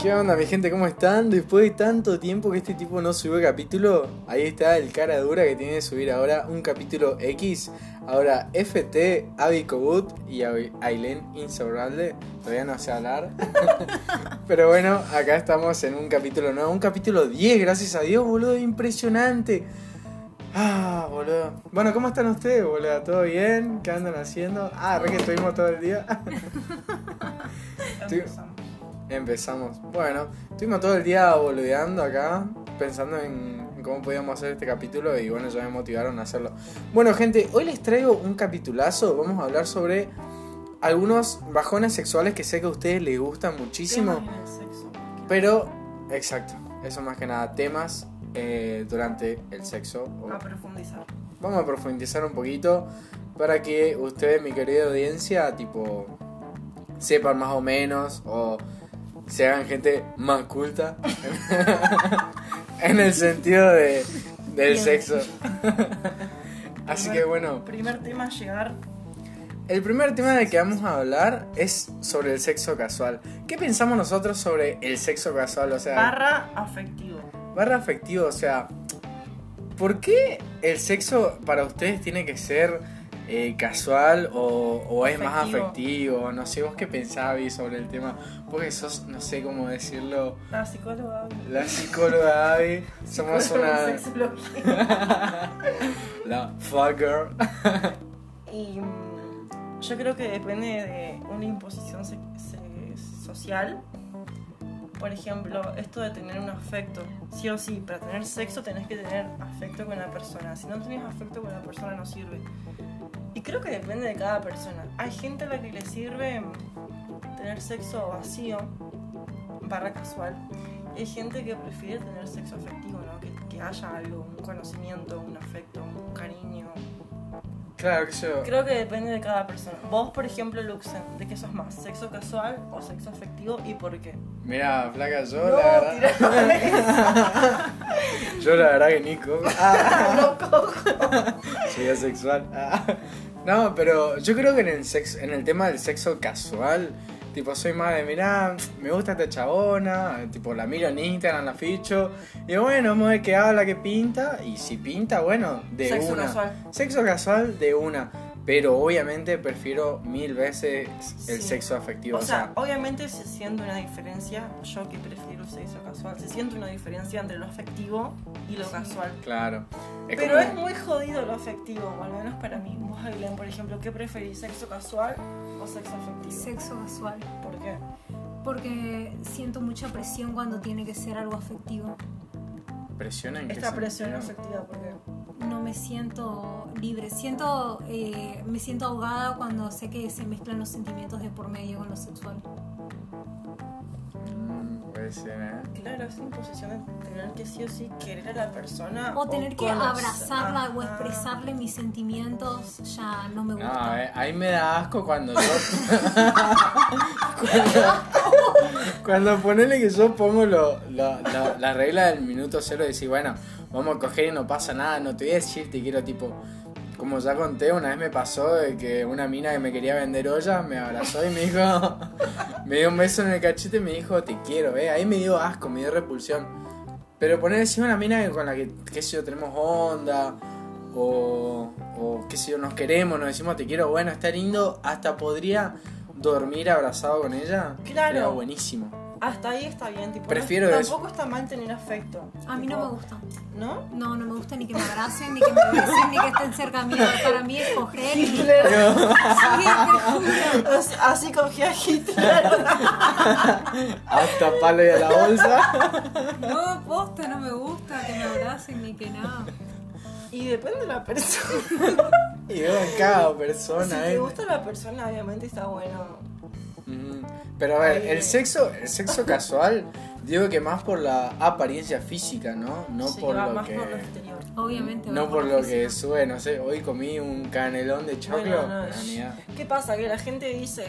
¿Qué onda mi gente? ¿Cómo están? Después de tanto tiempo que este tipo no subió capítulo, ahí está el cara dura que tiene que subir ahora un capítulo X. Ahora FT, Avi Kogut y Aileen Insaurralde. Todavía no sé hablar. Pero bueno, acá estamos en un capítulo nuevo, un capítulo 10, gracias a Dios, boludo, impresionante. Ah, boludo. Bueno, ¿cómo están ustedes, boludo? ¿Todo bien? ¿Qué andan haciendo? Ah, re que estuvimos todo el día. Empezamos. Bueno, estuvimos todo el día boludeando acá, pensando en, cómo podíamos hacer este capítulo y bueno, ya me motivaron a hacerlo. Bueno, gente, hoy les traigo un capitulazo. Vamos a hablar sobre algunos bajones sexuales que sé que a ustedes les gustan muchísimo. Pero, exacto, eso más que nada, temas eh, durante el sexo. A profundizar. Vamos a profundizar un poquito para que ustedes, mi querida audiencia, tipo, sepan más o menos o se hagan gente más culta en el sentido de, del sexo. Así que bueno. Primer tema llegar. El primer tema del que vamos a hablar es sobre el sexo casual. ¿Qué pensamos nosotros sobre el sexo casual? O sea, barra afectivo. Barra afectivo, o sea, ¿por qué el sexo para ustedes tiene que ser eh, casual o, es más afectivo. No sé, vos qué pensabas sobre el tema. Porque sos, no sé cómo decirlo. La psicóloga Abby. La psicóloga Abby. Somos una. la fucker. y mm, yo creo que depende de una imposición social. Por ejemplo, esto de tener un afecto. Sí o sí, para tener sexo tenés que tener afecto con la persona. Si no tenés afecto con la persona no sirve. Y creo que depende de cada persona. Hay gente a la que le sirve tener sexo vacío, barra casual. hay gente que prefiere tener sexo afectivo, ¿no? Que, que haya algo, un conocimiento, un afecto, un cariño. Claro que yo. Creo que depende de cada persona. Vos, por ejemplo, Luxen, ¿de qué sos más? ¿Sexo casual o sexo afectivo y por qué? Mira, flaca, yo la verdad. yo la verdad que Nico. no cojo. Soy asexual. no, pero yo creo que en el sexo, en el tema del sexo casual Tipo, soy más de, mirá, me gusta esta chabona, tipo, la miro en Instagram, la ficho. Y bueno, vamos a ver qué habla, qué pinta. Y si pinta, bueno, de Sexo una. Casual. Sexo casual de una. Pero obviamente prefiero mil veces el sexo afectivo. O, sea, obviamente se siente una diferencia. Yo que prefiero el sexo casual, se siente una diferencia entre lo afectivo y lo casual. Claro. Pero es muy jodido lo afectivo, o al menos para mí. Vos, Ailén, por ejemplo, ¿qué preferís? ¿Sexo casual o sexo afectivo? Sexo casual. ¿Por qué? Porque siento mucha presión cuando tiene que ser algo afectivo. ¿Presión en Esta presión afectiva, ¿por qué? No me siento libre. Siento, eh, me siento ahogada cuando sé que se mezclan los sentimientos de por medio con lo sexual. Mm, puede ser, ¿eh? Claro, es imposición de tener que sí o sí querer a la persona. O tener que abrazarla o expresarle mis sentimientos, ya no me gusta. No, eh, ahí me da asco cuando yo. cuando, ponele que yo pongo lo, la regla del minuto cero y decir, bueno vamos a coger y no pasa nada, no te voy a decir te quiero tipo... Como ya conté, una vez me pasó de que una mina que me quería vender ollas me abrazó y me dijo, me dio un beso en el cachete y me dijo, te quiero, eh. Ahí me dio asco, me dio repulsión. Pero poner encima una mina con la que, qué sé yo, tenemos onda, o, o qué sé yo, nos queremos, nos decimos te quiero, bueno, está lindo, hasta podría dormir abrazado con ella. Claro. Era buenísimo hasta ahí está bien, tipo. Prefiero Tampoco está mal tener afecto. A mí no me gusta. ¿No? No, no me gusta ni que me abracen, ni que me besen, ni que estén cerca mío. Para mí es coger y. sí, Así cogía Hitler. Hasta palo y a la bolsa. No, posta, no me gusta que me abracen ni que nada. Y depende de la persona. y de cada persona. Si te gusta la persona, obviamente está bueno pero a ver, el sexo, el sexo casual, digo que más por la apariencia física, ¿no? No por lo que. Por lo exterior. Obviamente. No por lo que sube, no sé, hoy comí un canelón de choclo. ¿Qué pasa? Que la gente dice,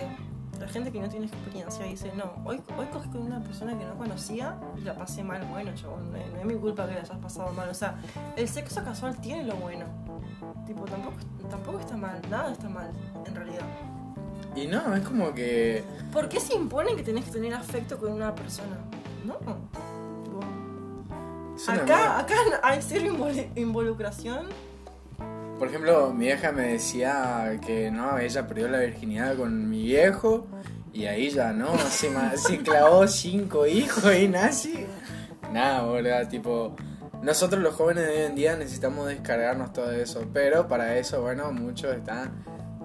la gente que no tiene experiencia dice, no, hoy, hoy cogí con una persona que no conocía y la pasé mal. Bueno, chabón, no, es mi culpa que la hayas pasado mal. O sea, el sexo casual tiene lo bueno. Tipo, tampoco, tampoco está mal, nada está mal, en realidad. Y no, es como que. ¿Por qué se impone que tenés que tener afecto con una persona? No. Acá, acá hay cero invol- involucración. Por ejemplo, mi vieja me decía que no, ella perdió la virginidad con mi viejo y ahí ya no, se, ma- se clavó cinco hijos y nazi. Nada, boludo, tipo, nosotros los jóvenes de hoy en día necesitamos descargarnos todo eso, pero para eso, bueno, muchos están,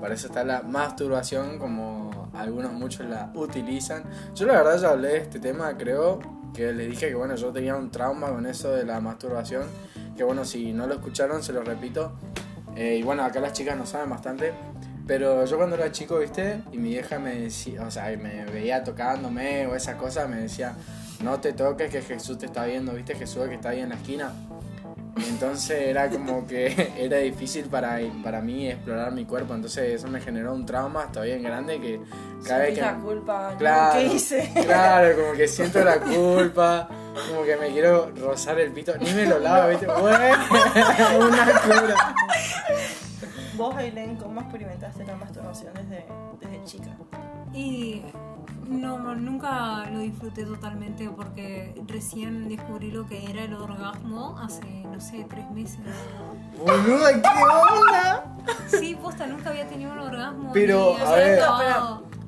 para eso está la masturbación como algunos muchos la utilizan. Yo la verdad ya hablé de este tema, creo que les dije que bueno, yo tenía un trauma con eso de la masturbación, que bueno, si no lo escucharon, se lo repito. Eh, y bueno, acá las chicas no saben bastante. Pero yo cuando era chico, viste, y mi vieja me decía, o sea, me veía tocándome o esas cosas, me decía, no te toques que Jesús te está viendo, viste, Jesús que está ahí en la esquina. Y entonces era como que era difícil para, para mí explorar mi cuerpo, entonces eso me generó un trauma hasta bien grande que cada vez que... la culpa. Claro, ¿Qué hice? Claro, como que siento la culpa, como que me quiero rozar el pito, ni me lo lavo, viste, bueno, una cura. Vos, Aileen, ¿cómo experimentaste la masturbación desde, desde chica? Y no, nunca lo disfruté totalmente porque recién descubrí lo que era el orgasmo hace, no sé, tres meses. Boluda, ¿qué onda? Sí, posta, nunca había tenido un orgasmo. Pero, ni a ver.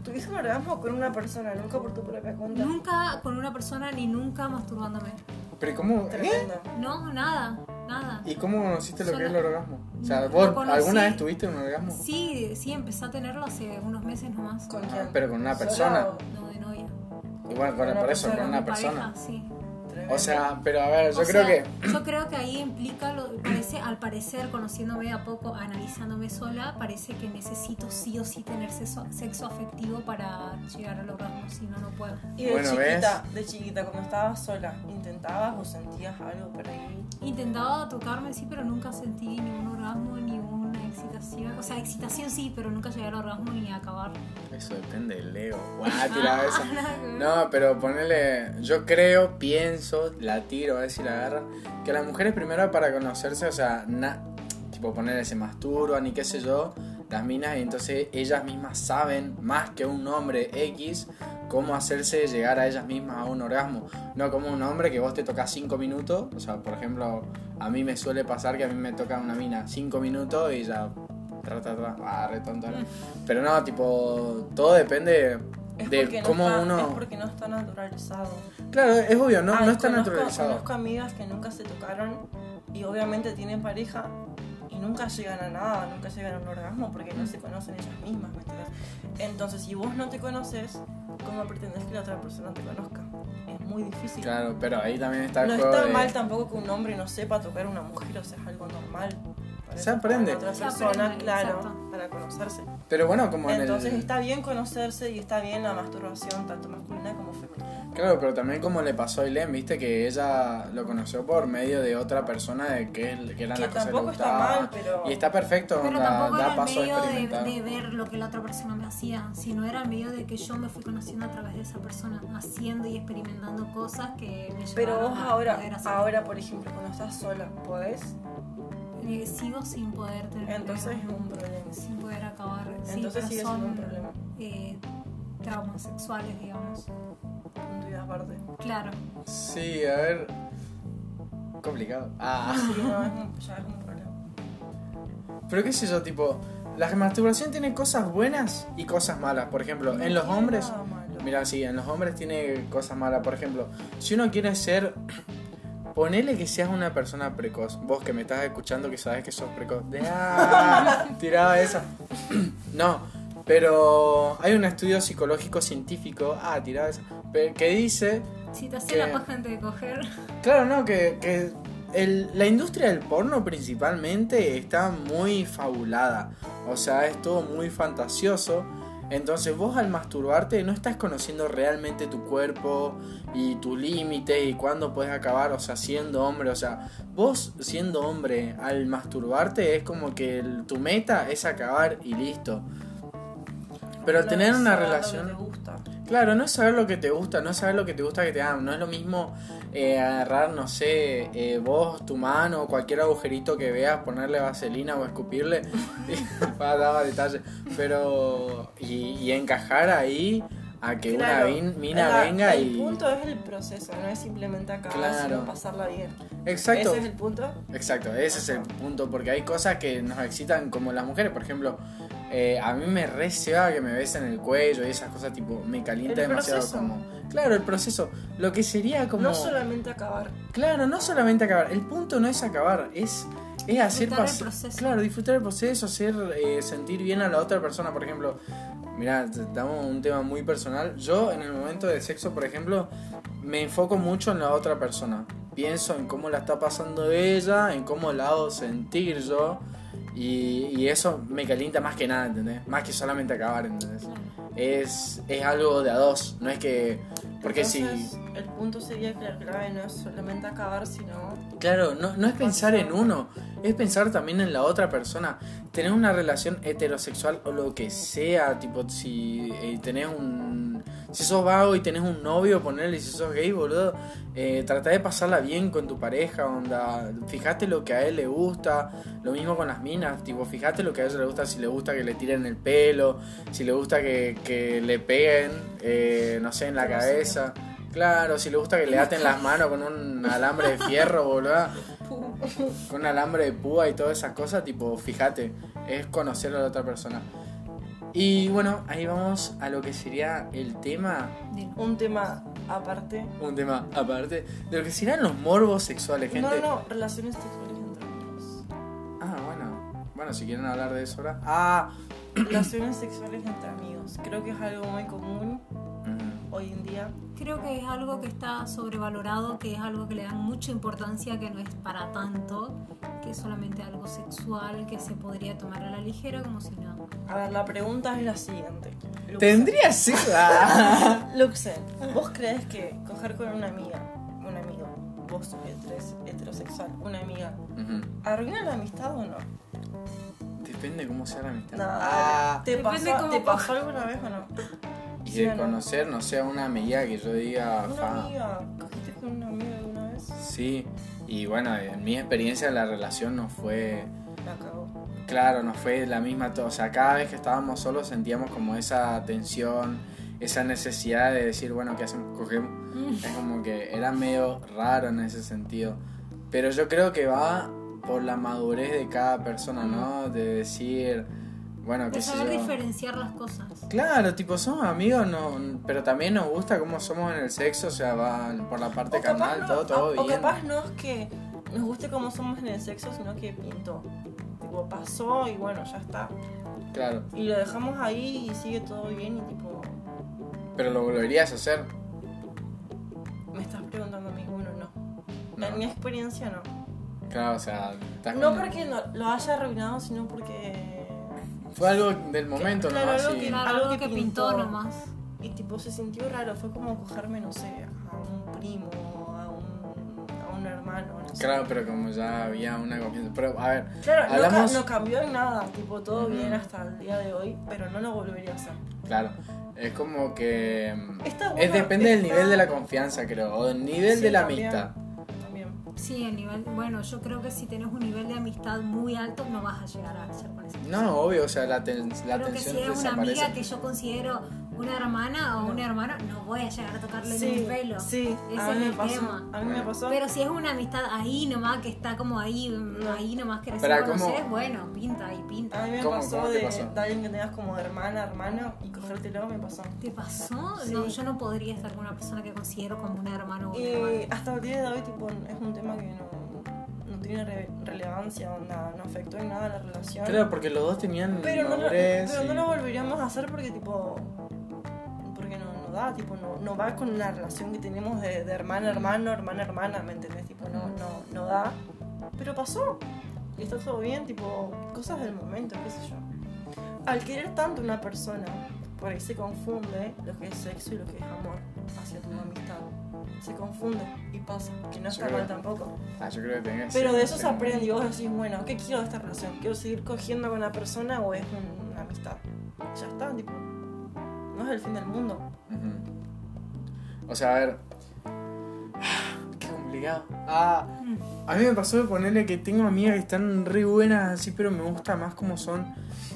Tuviste un orgasmo con una persona, nunca por tu propia cuenta. Nunca con una persona ni nunca masturbándome. Pero ¿cómo? ¿Eh? No, nada, nada. ¿Y cómo conociste lo que es el Solo- orgasmo? O sea, ¿vos conocí- alguna vez tuviste un orgasmo? Sí, sí, empecé a tenerlo hace unos meses nomás. ¿Con Ah, quién? pero con una ¿Sola persona. o- No, de novia. Igual, una por eso, con una persona. pareja, sí. Tremendo. O sea, pero a ver, yo O creo sea, que... Yo creo que ahí implica, lo, parece, al parecer, conociéndome a poco, analizándome sola, parece que necesito sí o sí tener sexo, sexo afectivo para llegar al orgasmo, si no, no puedo. Y de Bueno, chiquita, de chiquita, cuando estabas sola, ¿intentabas o sentías algo por ahí? Intentaba tocarme, sí, pero nunca sentí ni un orgasmo ni una excitación. O sea, excitación sí, pero nunca llegué al orgasmo ni a acabar. Eso depende del ego. Guau, tiraba Ah, esa. No, pero ponele, yo creo, pienso, la tiro a ver si la agarran, que las mujeres primero para conocerse, o sea, na- tipo ponerle se masturban y qué sé yo, las minas, y entonces ellas mismas saben más que un hombre X cómo hacerse llegar a ellas mismas a un orgasmo. No como un hombre que vos te tocas 5 minutos, o sea, por ejemplo, a mí me suele pasar que a mí me toca una mina 5 minutos y ya... Tra, tra, tra, ah, re tonto, ¿no? Pero no, tipo, todo depende de porque, no cómo está, uno... es porque no está naturalizado. Claro, es obvio, no, Ay, no está conozco- naturalizado. Conozco amigas que nunca se tocaron y obviamente tienen pareja y nunca llegan a nada, nunca llegan a un orgasmo porque no se conocen ellas mismas, ¿me? Entonces, si vos no te conoces, ¿cómo pretendes que la otra persona te conozca? Es muy difícil. Claro, pero ahí también está el No juego está de... mal tampoco que un hombre no sepa tocar a una mujer, o sea, es algo normal. Para Se para aprende. la otra Se persona, aprende, claro, exacto. para conocerse. Pero bueno, como en Entonces el... está bien conocerse y está bien la masturbación, tanto masculina como femenina. Claro, pero también como le pasó a Ailén, viste que ella lo conoció por medio de otra persona de que, él- que eran Que las cosas que le tampoco está mal, pero... Y está perfecto, Pero da, tampoco da era el paso a medio de, ver lo que la otra persona me hacía, sino era el medio de que yo me fui conociendo a través de esa persona, haciendo y experimentando cosas que me Pero llevaron vos a ahora, poder hacer. ahora por ejemplo, cuando estás sola, ¿podés? Eh, sigo sin poder tener Entonces es un problema. sin poder acabar. Entonces pero sigue siendo son, un problema. eh, traumas sexuales, digamos. Aparte. Claro. Sí, a ver... Complicado. Ah. Sí, no, es un, ya es un problema. Pero qué sé yo, tipo... La masturbación tiene cosas buenas y cosas malas. Por ejemplo, No en los hombres... Mira, sí, en los hombres tiene cosas malas. Por ejemplo, si uno quiere ser. Ponele que seas una persona precoz. Vos que me estás escuchando que sabes que sos precoz. De, ah, tiraba esa. no, pero hay un estudio psicológico científico. Ah, tiraba esa. Que dice. Si te ¿Qué? la paja antes de coger. Claro, no, que, que el- la industria del porno principalmente está muy fabulada. O sea, es todo muy fantasioso. Entonces vos al masturbarte no estás conociendo realmente tu cuerpo y tu límite y cuándo puedes acabar, o sea, siendo hombre, o sea, vos siendo hombre al masturbarte es como que el- tu meta es acabar y listo. Pero al tener una relación... Claro, no es saber lo que te gusta, no es saber lo que te gusta que te hagan. No es lo mismo eh, agarrar, no sé, eh, vos, tu mano, o cualquier agujerito que veas, ponerle vaselina o escupirle para dar detalle. Pero, y, y encajar ahí a que Claro, una mina la- venga el y... punto es el proceso, no es simplemente acabar, Claro. sino pasarla bien. Exacto. Ese es el punto. Exacto, ese es el punto, porque hay cosas que nos excitan como las mujeres, por ejemplo, eh, a mí me receba que me besen el cuello y esas cosas tipo, me calienta El demasiado proceso. como... Claro, el proceso, lo que sería como... No solamente acabar. Claro, no solamente acabar, el punto no es acabar, es, es hacer Disfrutar el pas- proceso. Claro, disfrutar el proceso, hacer eh, sentir bien a la otra persona, por ejemplo. Mira, damos un tema muy personal. Yo en el momento del sexo, por ejemplo, me enfoco mucho en la otra persona. Pienso en cómo la está pasando ella, en cómo la hago sentir yo. Y, y eso me calienta más que nada, ¿entendés? Más que solamente acabar, ¿entendés? Es, es algo de a dos, no es que... Porque si... El punto sería que la clave no es solamente acabar, sino Claro, no, no es pensar en uno, es pensar también en la otra persona. Tener una relación heterosexual o lo que sea, tipo, si eh, tenés un. Si sos vago y tenés un novio, ponerle, si sos gay, boludo, eh, trata de pasarla bien con tu pareja, onda. Fijate lo que a él le gusta, lo mismo con las minas, tipo, fijate lo que a ella le gusta, si le gusta que le tiren el pelo, si le gusta que, que le peguen, eh, no sé, en la cabeza. Claro, si le gusta que le aten las manos con un alambre de fierro, boludo. Con un alambre de púa y todas esas cosas, tipo, fíjate, es conocer a la otra persona. Y bueno, ahí vamos a lo que sería el tema, un tema aparte. un tema aparte, de lo que serían los morbos sexuales, No, gente. no, relaciones sexuales entre amigos. Ah, bueno. Bueno, si quieren hablar de eso ahora. Ah, Relaciones sexuales entre amigos. Creo que es algo muy común. Hoy en día. Creo que es algo que está sobrevalorado, que es algo que le dan mucha importancia, que no es para tanto, que es solamente algo sexual, que se podría tomar a la ligera como si nada. A ver, la pregunta es la siguiente. Tendría sexo. Ah. Luxen, ¿vos crees que coger con una amiga, un amigo, vos heteros- heterosexual, una amiga, Ujú. arruina la amistad o no? Depende cómo sea la amistad. No, Ah, ¿te, pasó, cómo ¿te pasó alguna vez o no? Y ¿Sí de conocer, no sé, una amiga que yo diga. Una fa. amiga, ¿cogiste con una amiga alguna vez? Sí, y bueno, en mi experiencia la relación no fue, La cagó. claro, no fue la misma, to- o sea, cada vez que estábamos solos sentíamos como esa tensión, esa necesidad de decir, bueno, ¿qué hacemos? Cogemos. Es como que era medio raro en ese sentido. Pero yo creo que va por la madurez de cada persona, ¿no? De decir, bueno, qué De sé saber yo. diferenciar las cosas. Claro, tipo, somos amigos, no, pero también nos gusta cómo somos en el sexo, o sea, va por la parte carnal, no- todo, todo o- O bien. capaz no es que nos guste cómo somos en el sexo, sino que pintó. Tipo, pasó y bueno, ya está. Claro, Y lo dejamos ahí y sigue todo bien y tipo, pero lo volverías a hacer. me estás preguntando a mí, bueno, no. No. En mi experiencia no. Claro, o sea, No porque no, lo haya arruinado, sino porque... Fue algo del momento, claro, nomás. algo y- que- Claro, algo algo que que pintó pintó. nomás. Y tipo, se sintió raro. Fue como cogerme, no sé, a un primo, a un, a un hermano, no sé. Claro, pero como ya había una confianza. Pero, a ver, Claro, no, Hablamos- ca- no cambió en nada, tipo todo bien hasta el día de hoy, pero no lo volvería a hacer. claro, es como que. mm, es depende del nivel de la confianza, creo, o del nivel Sí, de la también. amistad. Sí, el nivel, bueno, yo creo que si tenés un nivel de amistad muy alto no vas a llegar a ser con esa persona. No, obvio, o sea, la, ten- la Creo que tensión si es una desaparece. amiga que yo considero una hermana o un hermano, no voy a llegar a tocarle en el pelo. sí, Ese a es mí el pasó. tema. A mí me pasó. Pero si es una amistad ahí nomás, que está como ahí, ahí nomás que recién conoces, bueno, pinta y pinta. a mí me ¿Cómo- pasó, cómo de, pasó? de alguien que tengas como hermana, hermano y cogértelo, me pasó. ¿Te pasó? Sí. No, yo no podría estar con una persona que considero como un hermano o una Y hermana. hasta el día de hoy, tipo, es un tema que no, no tiene re- relevancia, onda, no afectó en nada la relación. Claro, porque los dos tenían Pero, no, lo- pero y- no lo volveríamos a hacer porque, tipo, tipo, no, no va con la relación que tenemos de, de hermano, hermano, hermana, hermana, ¿me entendés? Tipo, no, no, no da. Pero pasó. Y está todo bien, tipo, cosas del momento, qué sé yo. Al querer tanto una persona, por ahí se confunde lo que es sexo y lo que es amor hacia tu amistad. Se confunde y pasa, que no está mal tampoco. Ah, yo creo que tenés Pero de eso se aprende y vos decís, bueno, ¿qué quiero de esta relación? ¿Quiero seguir cogiendo con la persona o es un- una amistad? Ya está, tipo, no es el fin del mundo. O sea, a ver. Qué complicado. Ah, a mí me pasó de ponerle que tengo amigas que están re buenas así, pero me gusta más como son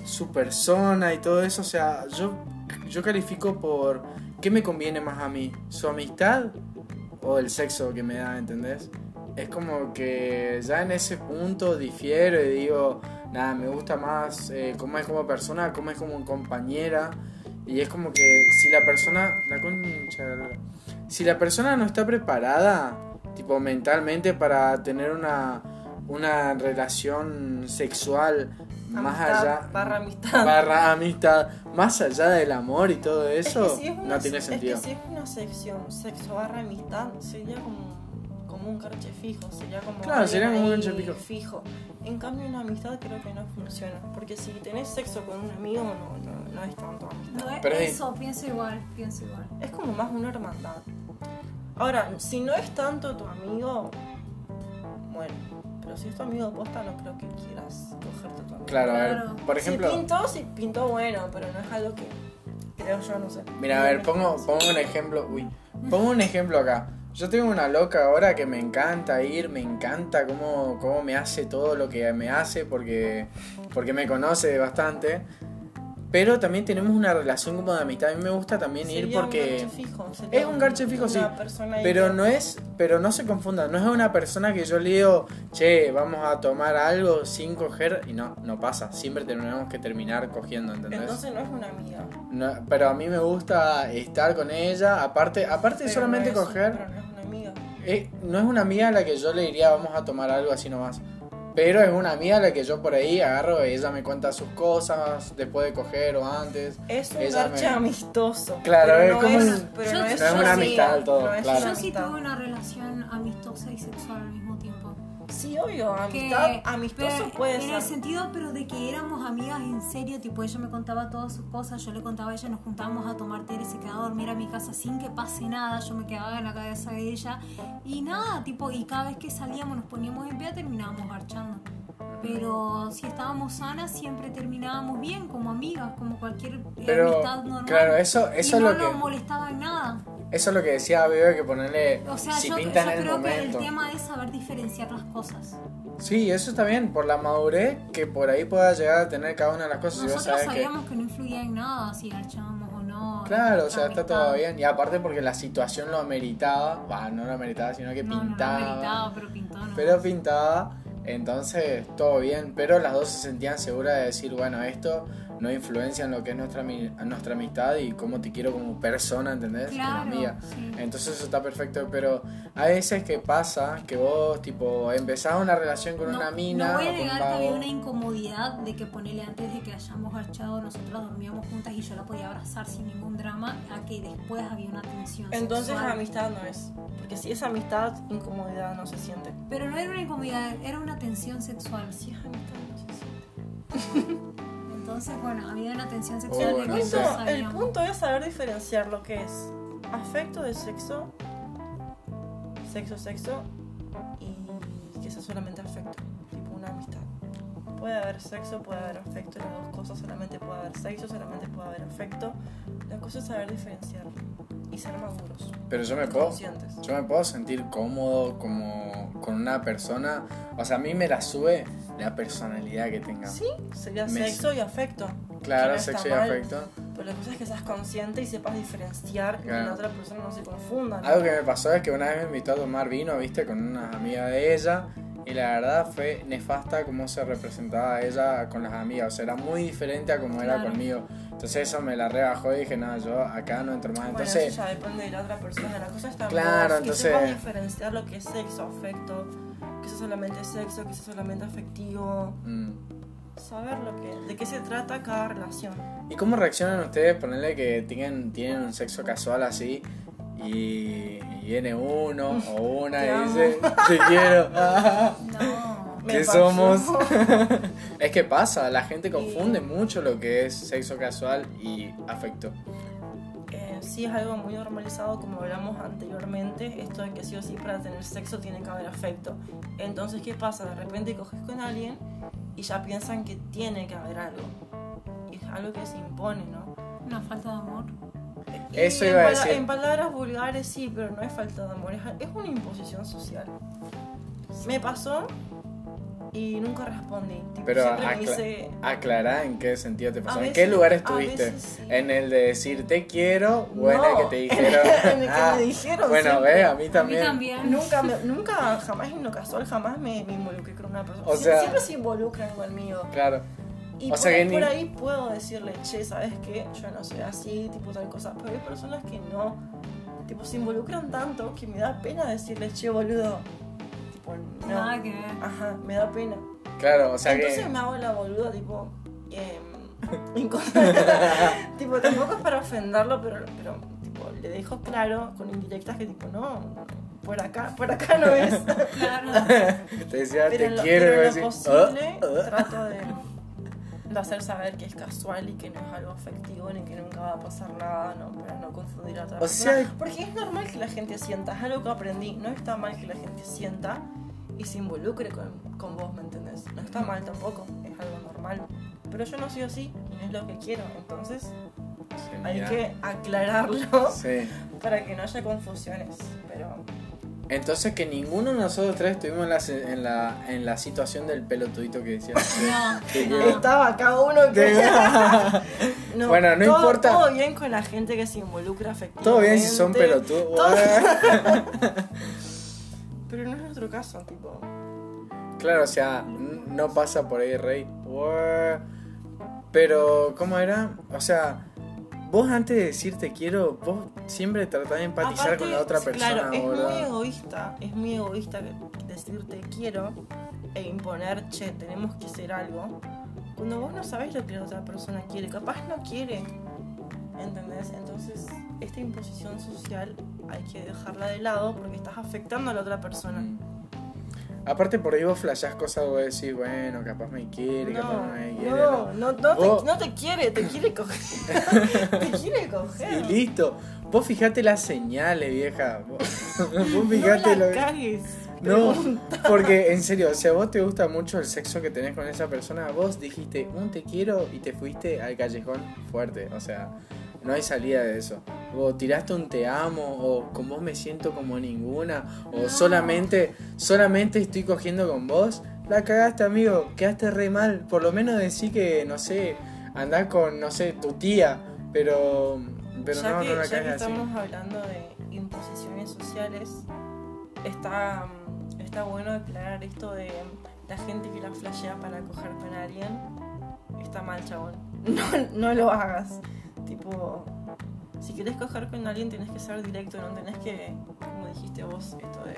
su persona y todo eso. O sea, yo yo califico por qué me conviene más a mí, su amistad o el sexo que me da, ¿entendés? Es como que ya en ese punto difiero y digo, nada, me gusta más eh, cómo es como persona, cómo es como compañera. Y es como que si la persona, la concha, si la persona no está preparada, tipo mentalmente para tener una, una relación sexual más allá, Barra amistad. barra amistad, más allá del amor y todo Es que eso, si es no tiene es sentido. que si es una sección sexo barra amistad, sería como, como un carche fijo, sería como. Claro, sería como un ahí carche fijo. En cambio, una amistad creo que no funciona. Porque si tenés sexo con un amigo, no, no, no es tanto amistad. No es Pero es- eso, pienso igual, pienso igual. Es como más una hermandad. Ahora, si no es tanto tu amigo, bueno. Pero si es tu amigo posta, no creo que quieras cogerte a tu amigo. Claro, a ver, Claro. por ejemplo, Si pintó, si pintó bueno, pero no es algo que creo yo, no sé. mira, a ver, pongo, pongo un ejemplo, uy, pongo un ejemplo acá. Yo tengo una loca ahora que me encanta ir, me encanta cómo, cómo me hace todo lo que me hace porque, porque me conoce bastante. Pero también tenemos una relación como de amistad. A mí me gusta también ir Sería un porque... garche fijo, Es un garche fijo, sí. Pero no es, pero no se confundan, no es una persona que yo le digo, che, vamos a tomar algo sin coger, y no, no pasa, siempre tenemos que terminar cogiendo, ¿entendés? Entonces no es una amiga. No, pero a mí me gusta estar con ella, aparte, aparte Pero solamente no coger, eh, no es una amiga a la que yo le diría vamos a tomar algo así nomás. Pero es una amiga a la que yo por ahí agarro, ella me cuenta sus cosas, después de coger o antes. Es un garche me- no Claro, pero es no como es, un- pero Yo- no es, no es una amistad del todo, no claro. Yo sí tuve una relación amistosa y sexual al mismo tiempo. Obvio, Que- amistad, amistoso pero puede en el ser. sentido pero de que éramos amigas en serio tipo ella me contaba todas sus cosas yo le contaba a ella nos juntábamos a tomar té y se quedaba a dormir a mi casa sin que pase nada yo me quedaba en la cabeza de ella. Y nada tipo y cada vez que salíamos nos poníamos en pie terminábamos marchando pero si estábamos sanas siempre terminábamos bien como amigas como cualquier Pero, amistad normal. claro, eso, eso y es no lo que... nos molestaba en nada Eso es lo que decía Bebe, que ponerle o sea si yo, pintan yo en el creo que el momento. tema es saber diferenciar las cosas Sí, eso está bien, por la madurez que por ahí pueda llegar a tener cada una de las cosas. Nosotros sabíamos que... no influía en nada si garchábamos o no. Claro, o sea, está todo bien. Y aparte porque la situación lo ameritaba, bah, no lo ameritaba, sino que No, pintaba. meritaba, pero pintó. ¿no? pero pintaba, entonces todo bien. Pero las dos se sentían seguras de decir, bueno, esto no influencia en lo que es nuestra, nuestra amistad y cómo te quiero como persona, ¿entendés? Como Claro, amiga. sí. Entonces eso está perfecto, pero hay veces que pasa que vos, tipo, empezás una relación con no, una mina no voy a negar que había una incomodidad de que ponerle antes de que hayamos garchado, nosotras dormíamos juntas y yo la podía abrazar sin ningún drama, a que después había una tensión. Entonces sexual. amistad no es. Porque si es amistad, incomodidad no se siente. Pero no era una incomodidad, era una tensión sexual. Si es amistad no se siente. Entonces, bueno, había una tensión Oh, sexual de bueno, que Punto- el punto es saber diferenciar lo que es afecto de sexo, sexo, sexo, y que sea solamente afecto. Puede haber sexo, puede haber afecto, las dos cosas, solamente puede haber sexo, solamente puede haber afecto. La cosa es saber diferenciar y ser maduros, Pero yo me puedo, yo me puedo sentir cómodo como con una persona. O sea, a mí me la sube la personalidad que tenga. Sí, sería Me- sexo y afecto. Claro, que no sexo y mal, afecto. Pero la cosa es que seas consciente y sepas diferenciar y Claro. la otra persona no se confunda. ¿no? Algo que me pasó es que una vez me invitó a tomar vino, viste, con una amiga de ella. Y la verdad fue nefasta cómo se representaba ella con las amigas. O sea, era muy diferente a como era Claro. conmigo. Entonces eso me la rebajó y dije, no, yo acá no entro más. Bueno, Entonces, eso ya depende de la otra persona. La cosa está Claro, vos, entonces- que diferenciar lo que es sexo, afecto, que sea solamente sexo, que sea solamente afectivo. mm. Saber lo que, de qué se trata cada relación. ¿Y cómo reaccionan ustedes? Ponerle que tienen, tienen un sexo casual así y, y viene uno o una y dice, te quiero. No. Me ¿Qué pasó. somos? es que pasa, la gente confunde mucho lo que es sexo casual y afecto. Eh, sí es algo muy normalizado, como hablamos anteriormente, esto de que sí o sí para tener sexo tiene que haber afecto. Entonces, ¿qué pasa? De repente coges con alguien y ya piensan que tiene que haber algo. Y es algo que se impone, ¿no? Una falta de amor. Eso iba a decir. En palabras vulgares sí, pero no es falta de amor, es, una imposición social. Me pasó Y nunca respondí. Tipo, Pero siempre acla- hice... aclará en qué sentido te pasó. A ¿En qué veces- lugar estuviste? veces sí. ¿En el de decir te quiero o en el No, que te dijeron? en el que Ah, me dijeron Bueno, siempre. ve, a mí A mí también. también. Nunca, me- nunca, jamás en lo casual, jamás me, me involucré con una persona. O sea- siempre se involucran conmigo. Claro. Y O por, sea que ahí, ni- por ahí puedo decirle, che, ¿sabes qué? Yo no soy así, tipo tal cosa. Pero hay personas que no, tipo, se involucran tanto que me da pena decirle, che, boludo. Tipo, no. Nada que ver. Ajá, me da pena. Claro, o sea Entonces que. me hago la boluda, tipo. em, tipo, tampoco es para ofenderlo, pero, pero tipo, le dejo claro con indirectas que, tipo, no, por acá, por acá no es. Claro. Te decía pero te en lo, quiero pero en lo posible trato de, de hacer saber que es casual y que no es algo afectivo ni que nunca va a pasar nada, ¿no? Para no confundir a otra O persona. sea- Porque es normal que la gente sienta, es algo que aprendí, no está mal que la gente sienta y se involucre con, con vos, ¿me entendés? No está mal tampoco, es algo normal. Pero yo no soy así y no es lo que quiero, entonces Sí, hay que aclararlo Sí. para que no haya confusiones. Pero Entonces que ninguno de nosotros tres estuvimos en la, en la, en la situación del pelotudito que decía. No, estaba cada uno que... No, Bueno, no todo- importa. Todo bien con la gente que se involucra afectivamente. Todo bien si son pelotudos. Todo- Pero no es nuestro caso, tipo. Claro, o sea, no pasa por ahí, rey. Pero, ¿cómo era? O sea, vos antes de decir te quiero, vos siempre tratás de empatizar Aparte, con la otra persona, Claro, es muy boludo. egoísta. Es muy egoísta que- decirte quiero e imponer, che, tenemos que hacer algo. Cuando vos no sabés lo que la otra persona quiere, capaz no quiere. ¿Entendés? Entonces, esta imposición social hay que dejarla de lado porque estás afectando a la otra persona. Mm. Aparte por ahí vos flashás cosas, vos decís, bueno, capaz me quiere, capaz no No, me quiere. no, no, no Vos- te, no te quiere, te quiere coger. te quiere coger. Y listo. Vos fijate las señales, vieja. Vos, vos No fijate la lo cagues. No, porque en serio, si a vos te gusta mucho el sexo que tenés con esa persona, vos dijiste un te quiero y te fuiste al callejón fuerte. O sea, no hay salida de eso. O tiraste un te amo, o con vos me siento como ninguna, o No. solamente, solamente estoy cogiendo con vos. La cagaste, amigo, quedaste re mal. Por lo menos decí que, no sé, andás con, no sé, tu tía, pero, pero ya no, que, no la ya que así. estamos hablando de imposiciones sociales, está, está bueno aclarar esto de la gente que la flashea para coger con alguien. Está mal, chabón. No, no lo hagas. Tipo, si querés coger con alguien tenés que ser directo, no tenés que, como dijiste vos, esto de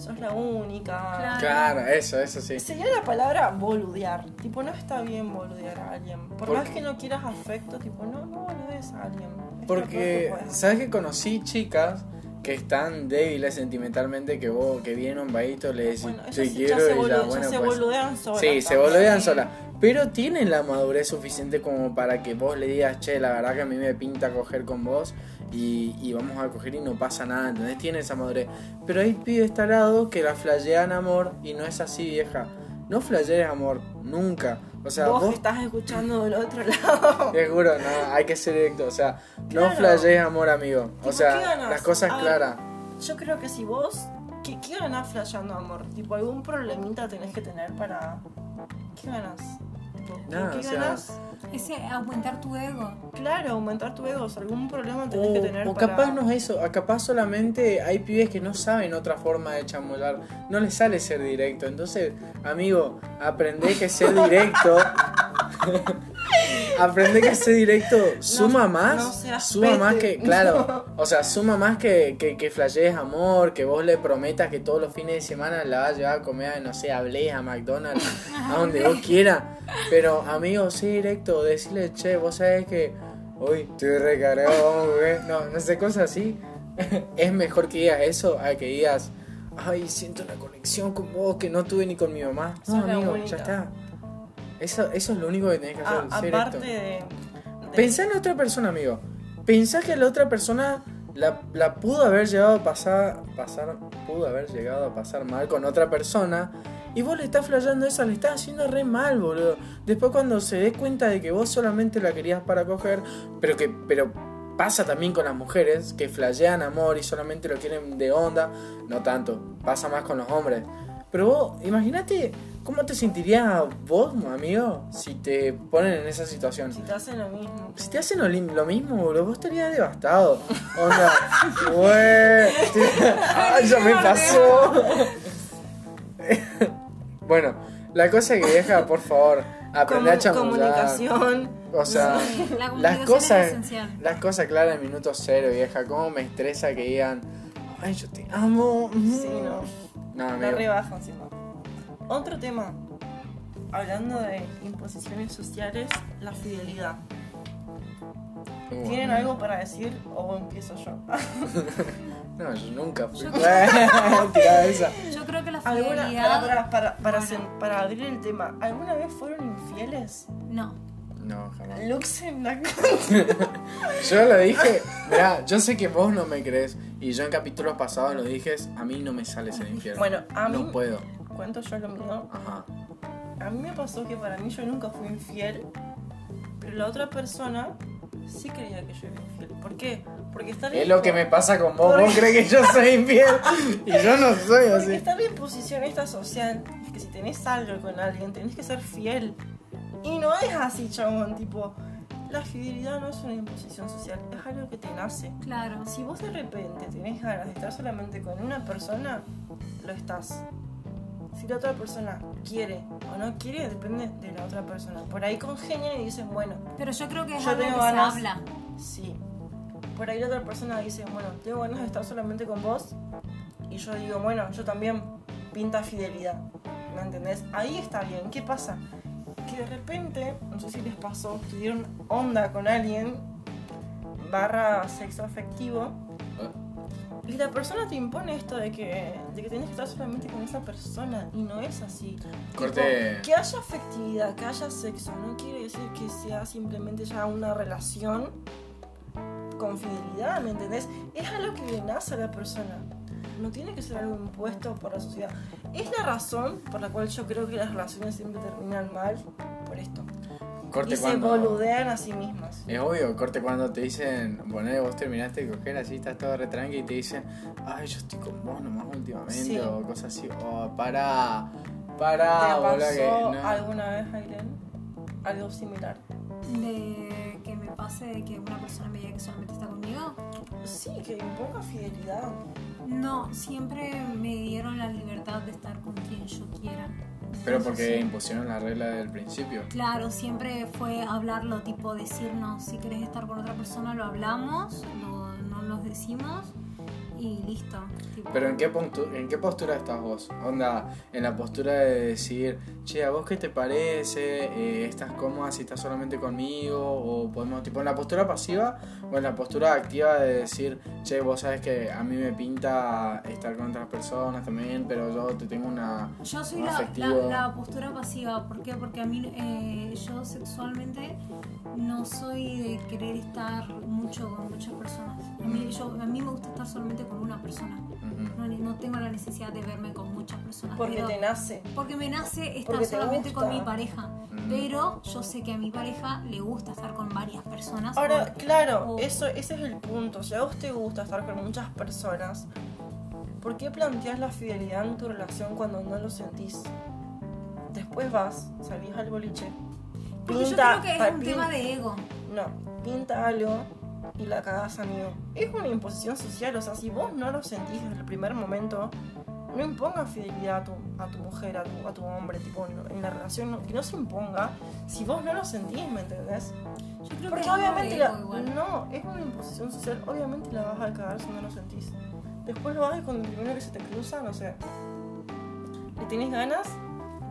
sos la única. Claro. Claro, eso, eso sí. Sería la palabra boludear. Tipo, no está bien boludear a alguien. Por ¿Por más qué? que no quieras afecto, tipo, no, no boludees a alguien. Es Porque, que ¿sabes que conocí chicas que están débiles sentimentalmente que vos, que vienen un vaguito, le decís Bueno, te se- quiero ya se, y ya, boludean, bueno, ya se pues. boludean solas. Sí, se también. boludean solas. Pero tienen la madurez suficiente como para que vos le digas, che, la verdad que a mí me pinta coger con vos y, y vamos a coger y no pasa nada, ¿entendés? Tiene esa madurez. Pero hay pibes tarados que la flashean amor y no es así, vieja. No flashees amor, nunca. O sea, vos, estás escuchando del otro lado. te juro, no, hay que ser directo. O sea, no flashees amor, amigo. O Tipo, ¿qué sea, ganas? las cosas claras. Yo creo que si vos. ¿Qué, qué ganás flasheando amor? Tipo, algún problemita tenés que tener para. ¿Qué ganas? Tipo, ¿Qué, Nada, qué o sea, ganás? Ese aumentar tu ego. Claro, aumentar tu ego. o sea, algún problema tenés que tener O, o para. capaz no es eso, a capaz solamente hay pibes que no saben otra forma de chamular, no les sale ser directo. Entonces, amigo, aprende que ser directo. aprende que ser directo suma más. no suma pete. más que, claro, o sea, suma más que, que, que flashees amor, que vos le prometas que todos los fines de semana la vas a llevar a comer, a, no sé, a Blaze, a McDonald's, a donde vos quieras. Pero, amigo, sí directo, decirle, che, vos sabés que hoy estoy recargado. No, no sé, cosas así. es mejor que digas eso a que digas, ay, siento una conexión con vos que no tuve ni con mi mamá. No, amigo, ya está. Eso, eso es lo único que tenés que hacer. A- ser aparte de. de- Pensá en otra persona, amigo. Pensá que la otra persona la, la pudo haber llegado a pasar, pasar, pudo haber llegado a pasar mal con otra persona. Y vos le estás flayando esa, le estás haciendo re mal, boludo. Después cuando se dé cuenta de que vos solamente la querías para coger, pero que, pero pasa también con las mujeres que flashean amor y solamente lo quieren de onda. No tanto, pasa más con los hombres. Pero vos, imagínate ¿Cómo te sentirías vos, amigo, si te ponen en esa situación? Si te hacen lo mismo. Si te hacen lo, mismo, boludo, vos estarías devastado. Onda, güey. Ay, ya me pasó. bueno, la cosa que deja, por favor, aprende a chamullar. comunicación. O sea, la las comunicación es cosas, las cosas claras en minuto cero, vieja. Cómo me estresa que digan, ay, yo te amo. Sí, no. No, La amigo. rebajan, sí, no. Otro tema. Hablando de imposiciones sociales, la fidelidad. Uh, ¿Tienen algo para decir o empiezo yo? No, yo nunca fui. Yo- esa. Yo creo que la ¿Alguna, para, fidelidad. para, para, para, Bueno. sen- para abrir el tema, ¿alguna vez fueron infieles? No. No, jamás. Lux en la Yo lo dije, mirá, yo sé que vos no me crees y yo en capítulos pasados lo dije, a mí no me sale ser infierno. Bueno, a mí- No puedo. Cuento yo lo mío. Ajá. A mí me pasó que para mí yo nunca fui infiel, pero la otra persona sí creía que yo era infiel. ¿Por qué? Porque está Es lo que me pasa con vos, vos Porque- crees que yo soy infiel y yo no soy Porque así. está la imposición esta social, es que si tenés algo con alguien, tenés que ser fiel. Y no es así, chabón, tipo, la fidelidad no es una imposición social, es algo que te nace. Claro. Si vos de repente tenés ganas de estar solamente con una persona, lo estás. Si la otra persona quiere o no quiere, depende de la otra persona. Por ahí congenian y dicen, bueno, Pero yo creo que es Yo algo que tengo se habla. sí. Por ahí la otra persona dice, bueno, tengo ganas de estar solamente con vos. Y yo digo, bueno, yo también pinta fidelidad. ¿Me entendés? Ahí está bien. ¿Qué pasa? Que de repente, no sé si les pasó, tuvieron onda con alguien, barra sexo afectivo, y la persona te impone esto de que, de que tenés que estar solamente con esa persona y no es así. Corte. Tipo, que haya afectividad, que haya sexo, no quiere decir que sea simplemente ya una relación con fidelidad, ¿me entendés? Es algo que le nace a la persona. No tiene que ser algo impuesto por la sociedad. Es la razón por la cual yo creo que las relaciones siempre terminan mal por esto. Corte y se cuando. boludean a sí mismas. Es obvio, corte cuando te dicen, poné, vos terminaste de coger así, estás todo re tranqui y te dicen, ay, yo estoy con vos nomás últimamente, Sí. o cosas así, o para, ¿Te para, boludo, pasó que no. alguna vez, Aileen? Algo similar. De que me pase de que una persona me diga que solamente está conmigo. Sí, que imponga fidelidad. No, siempre me dieron la libertad de estar con quien yo quiera. Pero porque impusieron la regla del principio. Claro, siempre fue hablarlo, tipo decirnos, si querés estar con otra persona lo hablamos, lo- no nos decimos y listo. tipo. Pero ¿en qué, puntu- ¿en qué postura estás vos? Onda, en la postura de decir, che, ¿a vos qué te parece? Eh, ¿Estás cómoda si estás solamente conmigo? O podemos, tipo, en la postura pasiva o en la postura activa de decir, che, vos sabes que a mí me pinta estar con otras personas también, pero yo te tengo una... Yo soy la, afectivo". la- la postura pasiva, ¿por qué? Porque a mí, eh, yo sexualmente no soy de querer estar mucho con muchas personas. A mí, yo, a mí me gusta estar solamente con una persona. Ujú. No, no tengo la necesidad de verme con muchas personas. Porque pero- te nace. porque me nace estar solamente gusta. con mi pareja. Mm. Pero yo sé que a mi pareja le gusta estar con varias personas. Ahora, o- claro, o- eso, ese es el punto. Si a vos te gusta estar con muchas personas, ¿por qué planteas la fidelidad en tu relación cuando no lo sentís? Después vas, salís al boliche, Porque yo pinta- creo que es un tema de ego. No, pinta algo y la cagás, amigo. Es una imposición social, o sea, si vos no lo sentís desde el primer momento, no impongas fidelidad a tu, a tu mujer, a tu, a tu hombre, tipo, no- en la relación, no- que no se imponga si vos no lo sentís, ¿me entendés? Yo creo que Porque de obviamente la, ego igual. no, es una imposición social, obviamente la vas a cagar si no lo sentís. Después lo vas con el primero que se te cruza, no sé. Le tenés ganas,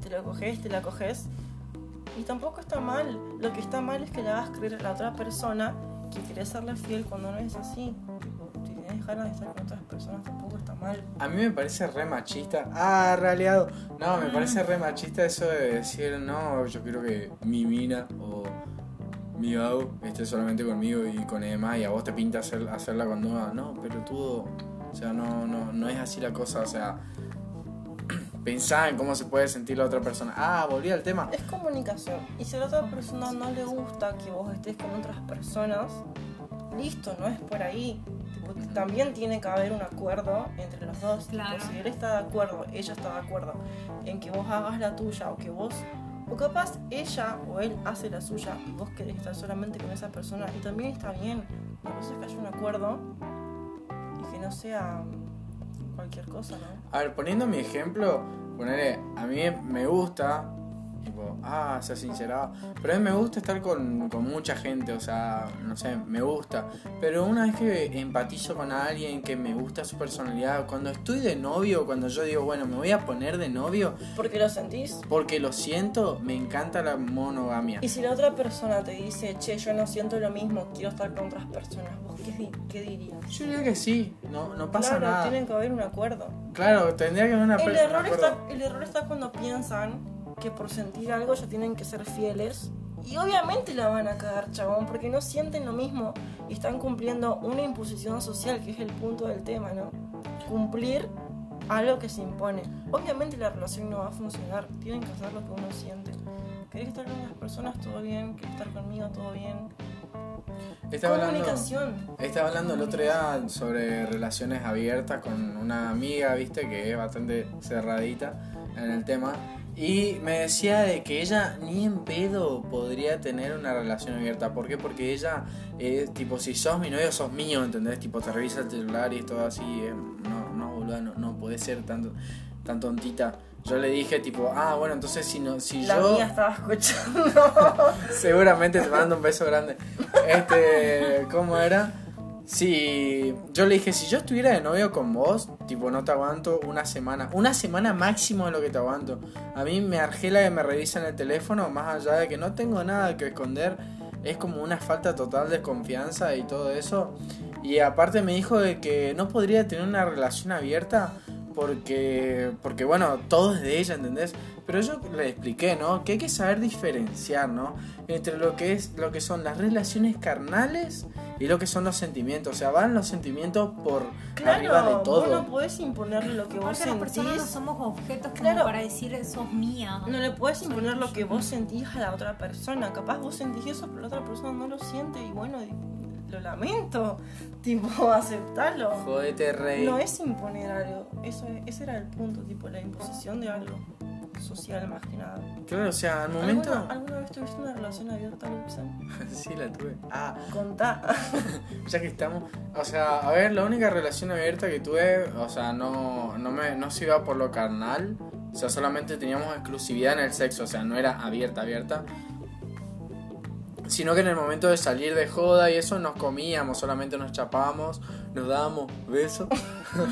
te lo coges, te la coges. Y tampoco está mal. Lo que está mal es que le hagas creer a la otra persona que querés serle fiel cuando no es así. Tipo, si tenés ganas de estar con otras personas tampoco está mal. A mí me parece re machista. Ah, re aliado. No, Mm. me parece re machista eso de decir, no, yo quiero que mi mina o mi Gau esté solamente conmigo y con Emma y a vos te pinta hacer, hacerla con Noah. No, pero tú, o sea, no, no, no es así la cosa, o sea, pensá en cómo se puede sentir la otra persona. Ah, volví al tema. Es comunicación. Y si a la otra persona no le gusta que vos estés con otras personas, listo, no es por ahí. Porque también tiene que haber un acuerdo entre los dos. Tipo, Claro. Si él está de acuerdo, ella está de acuerdo en que vos hagas la tuya o que vos. O capaz ella o él hace la suya y vos querés estar solamente con esa persona y también está bien. La cosa es que haya un acuerdo y que no sea mm, cualquier cosa, ¿no? A ver, poniendo mi ejemplo, ponele, a mí me gusta, tipo, ah, ser sincerado, pero a mí me gusta estar con, con mucha gente, o sea, no sé, me gusta. Pero una vez que empatizo con alguien, que me gusta su personalidad, cuando estoy de novio, cuando yo digo, bueno, me voy a poner de novio, Porque lo sentís. porque lo siento, me encanta la monogamia. Y si la otra persona te dice, che, yo no siento lo mismo, quiero estar con otras personas, ¿vos qué, qué dirías? Yo diría que sí, no, no pasa claro, nada. tiene que haber un acuerdo. Claro, tendría que haber una El error, está, el error está cuando piensan que por sentir algo ya tienen que ser fieles. Y obviamente la van a cagar, chabón, porque no sienten lo mismo y están cumpliendo una imposición social, que es el punto del tema, ¿no? Cumplir algo que se impone. Obviamente la relación no va a funcionar, tienen que hacer lo que uno siente. ¿Querés estar con las personas? Todo bien. ¿Querés estar conmigo? Todo bien. Estaba hablando- Comunicación. Estaba hablando el otro día sobre relaciones abiertas con una amiga, viste, que es bastante cerradita en el tema. Y me decía de que ella ni en pedo podría tener una relación abierta. ¿Por qué? Porque ella, es tipo, si sos mi novio, sos mío, ¿entendés? Tipo, te revisa el celular y todo así. eh, no, no, boluda, no, no puede ser tan, tan tontita. Yo le dije, tipo, ah, bueno, entonces si, no, si La yo... mía estaba escuchando. Seguramente te mando un beso grande. Este, ¿cómo era? Si yo le dije, si yo estuviera de novio con vos, tipo, no te aguanto una semana. Una semana máximo es lo que te aguanto. A mí me argela que me revisan el teléfono, más allá de que no tengo nada que esconder. Es como una falta total de confianza y todo eso. Y aparte me dijo de que no podría tener una relación abierta porque, porque bueno, todo es de ella, ¿entendés? Pero yo le expliqué, ¿no? Que hay que saber diferenciar, ¿no? Entre lo que es, lo que son las relaciones carnales y lo que son los sentimientos. O sea, van los sentimientos por arriba de Claro, todo. vos no podés imponerle lo que vos Porque las personas no sentís. somos objetos como Claro. para decir sos mía. No le puedes imponer lo que vos sentís a la otra persona. Capaz vos sentís eso, pero la otra persona no lo siente y bueno, lo lamento. Tipo, aceptarlo. Jodete, rey. No es imponer algo. Eso es- ese era el punto, tipo, la imposición de algo social más que nada. Claro, o sea, al momento. ¿Alguna, ¿Alguna vez tuviste una relación abierta, Luxan? sí, la tuve. Ah, Contá. ya que estamos. O sea, a ver, la única relación abierta que tuve, o sea, no, no, me, no se iba por lo carnal. O sea, solamente teníamos exclusividad en el sexo, o sea, no era abierta, abierta. Sino que en el momento de salir de joda y eso nos comíamos, solamente nos chapábamos, nos dábamos besos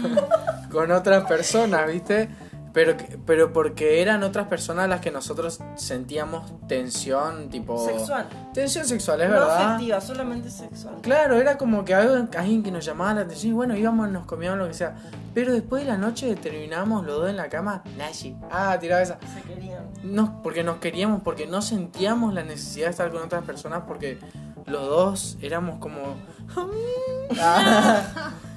con otras personas, ¿viste? Pero, pero porque eran otras personas las que nosotros sentíamos tensión, tipo... Sexual. Tensión sexual, es no verdad. afectiva, solamente sexual. Claro, era como que algo, alguien que nos llamaba la atención y bueno, íbamos, nos comíamos lo que sea. Pero después de la noche terminamos los dos en la cama, Nashi. Ah, tiraba esa. Se querían. No, porque nos queríamos, porque no sentíamos la necesidad de estar con otras personas, porque los dos éramos como... Ah,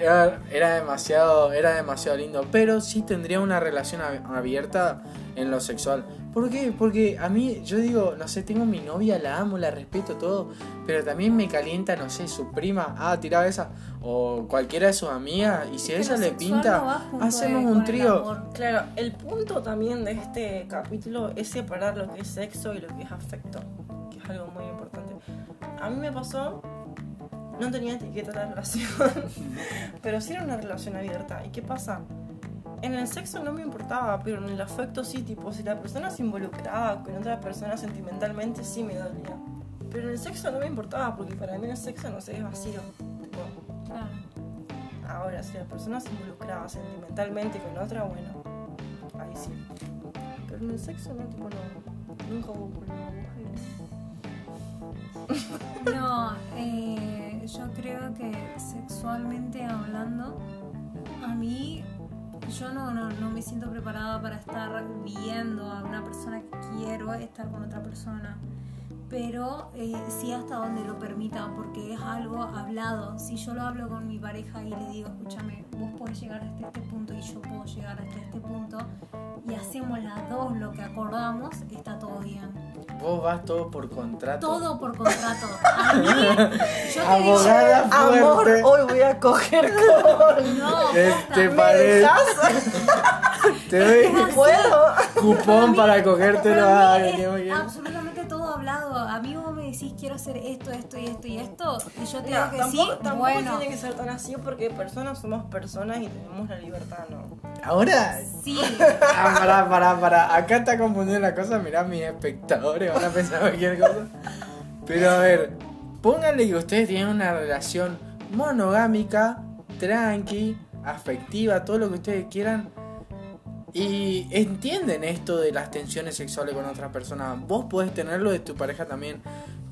era, era demasiado, era demasiado lindo, pero sí tendría una relación ab- abierta en lo sexual. ¿Por qué? Porque a mí, yo digo, no sé, tengo mi novia, la amo, la respeto todo, pero también me calienta, no sé, su prima, ah, tiraba esa, o cualquiera de sus amigas, y si a ella le pinta, no hacemos de- un trío. Claro, el punto también de este capítulo es separar lo que es sexo y lo que es afecto, que es algo muy importante. A mí me pasó, no tenía etiqueta la relación, pero sí era una relación abierta. ¿Y qué pasa? En el sexo no me importaba, pero en el afecto sí, tipo, si la persona se involucraba con otra persona sentimentalmente, sí me dolía. Pero en el sexo no me importaba, porque para mí el sexo, no sé, es vacío. Tipo, Claro. Ahora, si la persona se involucraba sentimentalmente con otra, bueno, ahí sí. Pero en el sexo no, tipo, no. Nunca hubo problema. No, eh, yo creo que sexualmente hablando, a mí yo no, no, no me siento preparada para estar viendo a una persona que quiero estar con otra persona. Pero eh, sí hasta donde lo permita, porque es algo hablado. Si yo lo hablo con mi pareja y le digo, escúchame, vos podés llegar hasta este punto y yo puedo llegar hasta este punto, y hacemos las dos lo que acordamos, está todo bien. Vos vas todo por contrato. Todo por contrato. A mí, yo te digo, Amor, hoy voy a coger con... no, ¿Qué posta, te ¿Me parece? Te doy ¿Puedo? cupón para cogértelo Para a es absolutamente hablado. A mí vos me decís quiero hacer esto, esto y esto y esto, y yo te Mira, digo que sí, tampoco, tampoco bueno, tiene que ser tan así porque personas somos personas y tenemos la libertad, ¿no? Ahora. sí. Ah, pará, pará, pará. Acá está confundiendo la cosa. Mirá, mis espectadores van a pensar cualquier cosa. Pero a ver, pónganle que ustedes tienen una relación monogámica, tranqui, afectiva, todo lo que ustedes quieran. Y entienden esto de las tensiones sexuales con otras personas. Vos podés tenerlo de tu pareja también.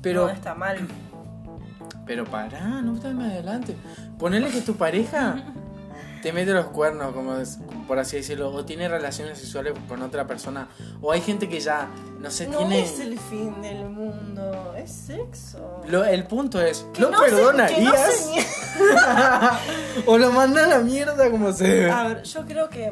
Pero, No está mal. pero pará, no estás más adelante. Ponerle que tu pareja te mete los cuernos, como es- por así decirlo, o tiene relaciones sexuales con otra persona, o hay gente que ya, no sé, No tiene... es el fin del mundo, es sexo. Lo- el punto es, Que ¿lo no se- que no perdonarías? se o lo mandas a la mierda como se debe. A ver, yo creo que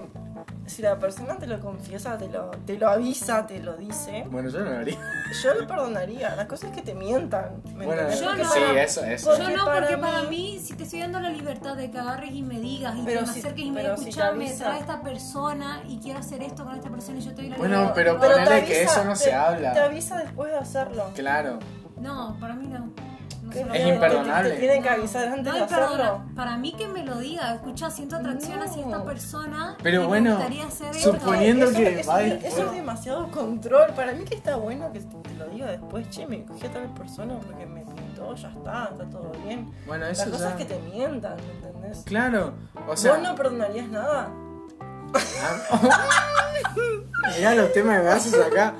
si la persona te lo confiesa, te lo, te lo avisa, te lo dice, Bueno, yo no lo haría. yo lo perdonaría. La cosa es que te mientan. ¿me Bueno, entendés? Yo no. sí, para- eso, eso. Yo no, para porque mí- para mí, si te estoy dando la libertad de que agarres y me digas y Pero que me si- acerques y me digas, si te escuchame, avisa. trae esta persona y quiero hacer esto con esta persona y yo te doy la Bueno, libertad. pero Pero ponele te que eso no se te- habla. Te avisa después de hacerlo. Claro. No, para mí no. Es imperdonable. Te, te tienen que avisar antes No, de perdona. Para mí que me lo diga, escucha, siento atracción hacia esta persona. Pero bueno, hacer suponiendo Eso- que eso, va eso, después. es demasiado control. Para mí que está bueno que te lo diga después. Che, me cogí a tal persona porque me pintó, ya está, está todo bien. Bueno, La eso cosa ya... es que te mientan, ¿me entendés? Claro. O sea... ¿Vos no perdonarías nada? Mirá los temas me haces acá.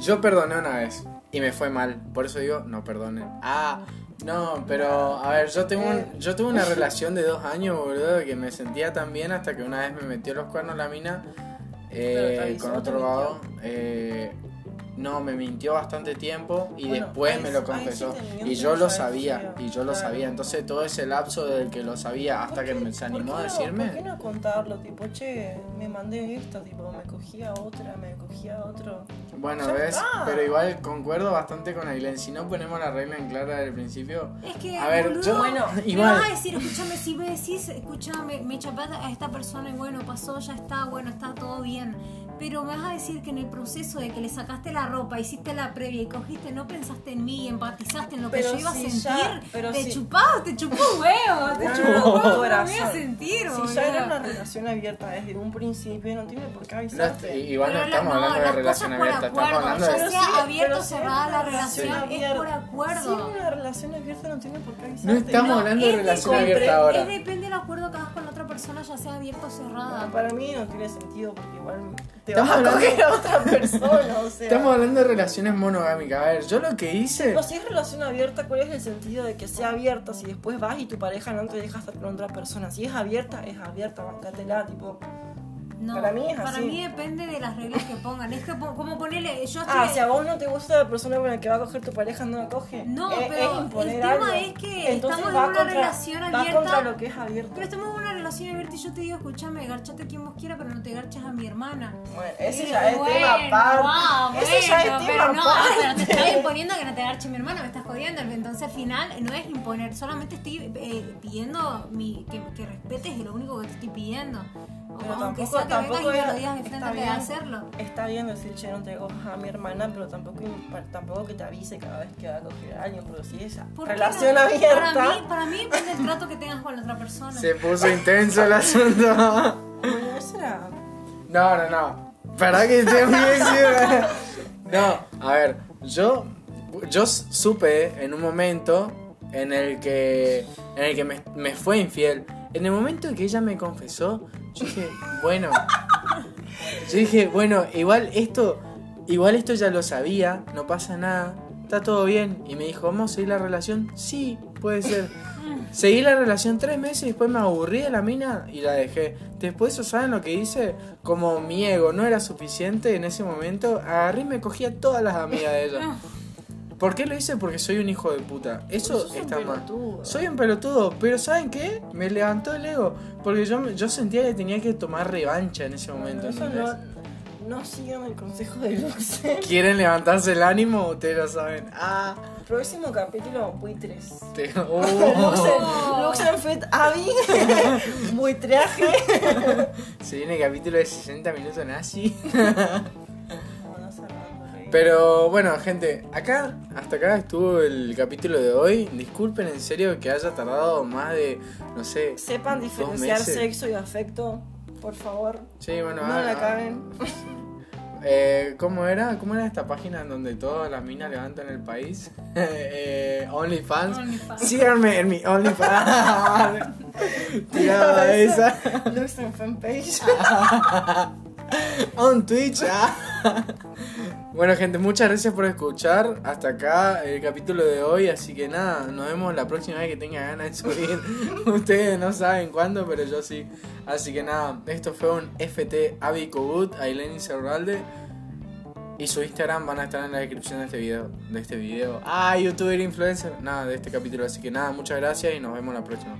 Yo perdoné una vez y me fue mal. Por eso digo, no perdonen. Ah, no, pero a ver, yo tengo un- yo tuve una relación de dos años, boludo, que me sentía tan bien hasta que una vez me metió los cuernos la mina eh, con ¿no te otro vago. Eh, no, me mintió bastante tiempo y Bueno, después ahí me lo sí confesó. y yo lo sabía, y yo lo claro. sabía. Entonces todo ese lapso del que lo sabía hasta ¿Por que me se animó a decirme. ¿Por qué no contarlo? Tipo, che, me mandé esto, tipo, me cogí a otra, me cogí a otro. Bueno, Ya ves, está. pero igual concuerdo bastante con Aileen. Si no ponemos la regla en clara desde el principio. Es que, A ver, boludo, yo. Bueno, Me igual. vas a decir, escúchame, si me decís, escúchame, me chapaste a esta persona y bueno, pasó, ya está, bueno, está todo bien. Pero me vas a decir que en el proceso de que le sacaste la ropa, hiciste la previa y cogiste, no pensaste en mí, empatizaste en lo que Pero yo iba a si sentir, ya- pero te si- chupaba, te chupó huevo, te No, chupó huevo, no me corazón. iba a sentir, Si boludo. ya era una relación abierta desde un principio, no tiene por qué No, avisarte. igual no Pero la- estamos hablando de las relación cosas por abierta, estamos acuerdo, hablando ya de. Pero sea pero o cerrada es la relación, es abierta- por acuerdo. Si es una relación abierta no tiene por qué avisarte. No estamos No, hablando de es relación abierta ahora. Es depende del acuerdo que hagas con la persona, ya sea abierto o cerrada. No, para mí no tiene sentido porque igual te Estamos vas a hablando- coger a otra persona, o sea. Estamos hablando de relaciones monogámicas. A ver, yo lo que hice. Pero si es relación abierta, ¿cuál es el sentido de que sea abierta si después vas y tu pareja no te deja estar con otra persona? Si es abierta, es abierta, bancátela, tipo. No, Para mí es para así. mí depende de las reglas que pongan. Es que como ponerle, yo estoy... Ah, si a vos no te gusta la persona con la que va a coger tu pareja, no la coge. No, Es- pero es el tema algo. es que Entonces estamos en una contra- relación abierta. contra lo que es abierto. Pero estamos en una relación abierta y yo te digo, escúchame, garchate a quien vos quieras, pero no te garches a mi hermana. Bueno, ese Y ya es bueno, tema aparte. ah, ese ya es bueno, tema pero no, ah, pero te estoy imponiendo que no te garche mi hermana, me estás jodiendo. Entonces al final no es imponer, solamente estoy eh, pidiendo mi, que, que respetes, es lo único que te estoy pidiendo. Pero aunque tampoco, sea que vengas tampoco y me lo era- digas de está bien. hacerlo. Está bien decir, che, no te cojas a mi hermana, pero tampoco, tampoco que te avise cada vez que va a coger a alguien, porque si es ¿Por qué relación no? abierta. Para mí, para mí depende del trato que tengas con la otra persona. Se puso intenso el asunto. No, no, no. ¿Para que esté encima? No, a ver, yo, yo supe en un momento en el que, en el que me, me fue infiel. En el momento en que ella me confesó, yo dije, bueno. Yo dije, bueno, igual esto, igual esto ya lo sabía, no pasa nada, está todo bien. Y me dijo, ¿vamos a seguir la relación? Sí, puede ser. Seguí la relación tres meses y después me aburrí de la mina y la dejé. Después, ¿saben lo que hice? Como mi ego no era suficiente en ese momento, agarré y me cogí a todas las amigas de ella. ¿Por qué lo hice? Porque soy un hijo de puta. Eso Sos un está mal. pelotudo. Soy un pelotudo, pero ¿saben qué? Me levantó el ego. Porque yo, yo sentía que tenía que tomar revancha en ese momento. Eso no, no sigan el consejo de Luce. ¿Quieren levantarse el ánimo? Ustedes lo saben. Ah, Próximo capítulo, buitres. te... Oh. Luxen Fit Abby, buitreaje. Se viene el capítulo de 60 minutos nazi. Pero bueno, gente, acá, hasta acá estuvo el capítulo de hoy. Disculpen en serio que haya tardado más de, no sé. Sepan diferenciar meses. sexo y afecto, por favor. Sí, bueno, No ah, la ah, caben. Eh, ¿Cómo era? ¿Cómo era esta página en donde todas las minas levantan el país? eh, OnlyFans. OnlyFans. Síganme en mi OnlyFans. Tiraba esa. Luxen fanpage. On Twitch. ah. bueno, gente, muchas gracias por escuchar. Hasta acá el capítulo de hoy. Así que nada, nos vemos la próxima vez que tenga ganas de subir. Ustedes no saben cuándo, pero yo sí. Así que nada, esto fue un FT Avi Kogut, Aileni Cerralde. Y su Instagram van a estar en la descripción de este video. De este video. Ah, youtuber influencer. Nada, de este capítulo. Así que nada, muchas gracias y nos vemos la próxima.